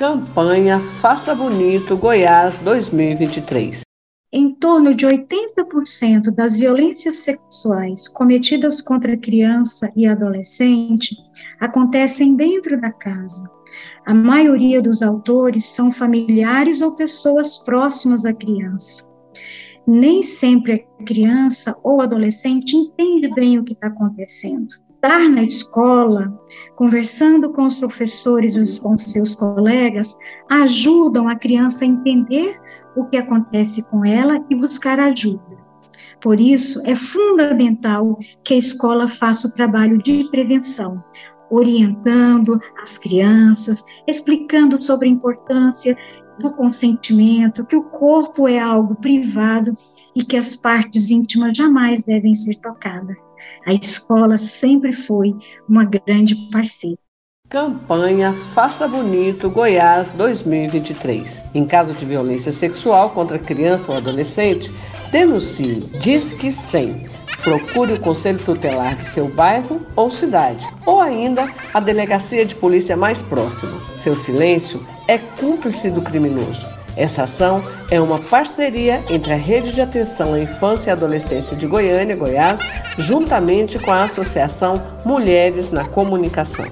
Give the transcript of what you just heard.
Campanha Faça Bonito Goiás 2023. Em torno de 80% das violências sexuais cometidas contra criança e adolescente acontecem dentro da casa. A maioria dos autores são familiares ou pessoas próximas à criança. Nem sempre a criança ou adolescente entende bem o que está acontecendo estar na escola, conversando com os professores e com seus colegas, ajudam a criança a entender o que acontece com ela e buscar ajuda. Por isso, é fundamental que a escola faça o trabalho de prevenção, orientando as crianças, explicando sobre a importância do consentimento, que o corpo é algo privado e que as partes íntimas jamais devem ser tocadas. A escola sempre foi uma grande parceira. Campanha Faça Bonito Goiás 2023. Em caso de violência sexual contra criança ou adolescente, denuncie Disque 100. Procure o conselho tutelar de seu bairro ou cidade, ou ainda a delegacia de polícia mais próxima. Seu silêncio é cúmplice do criminoso. Essa ação é uma parceria entre a Rede de Atenção à Infância e Adolescência de Goiânia, Goiás, juntamente com a Associação Mulheres na Comunicação.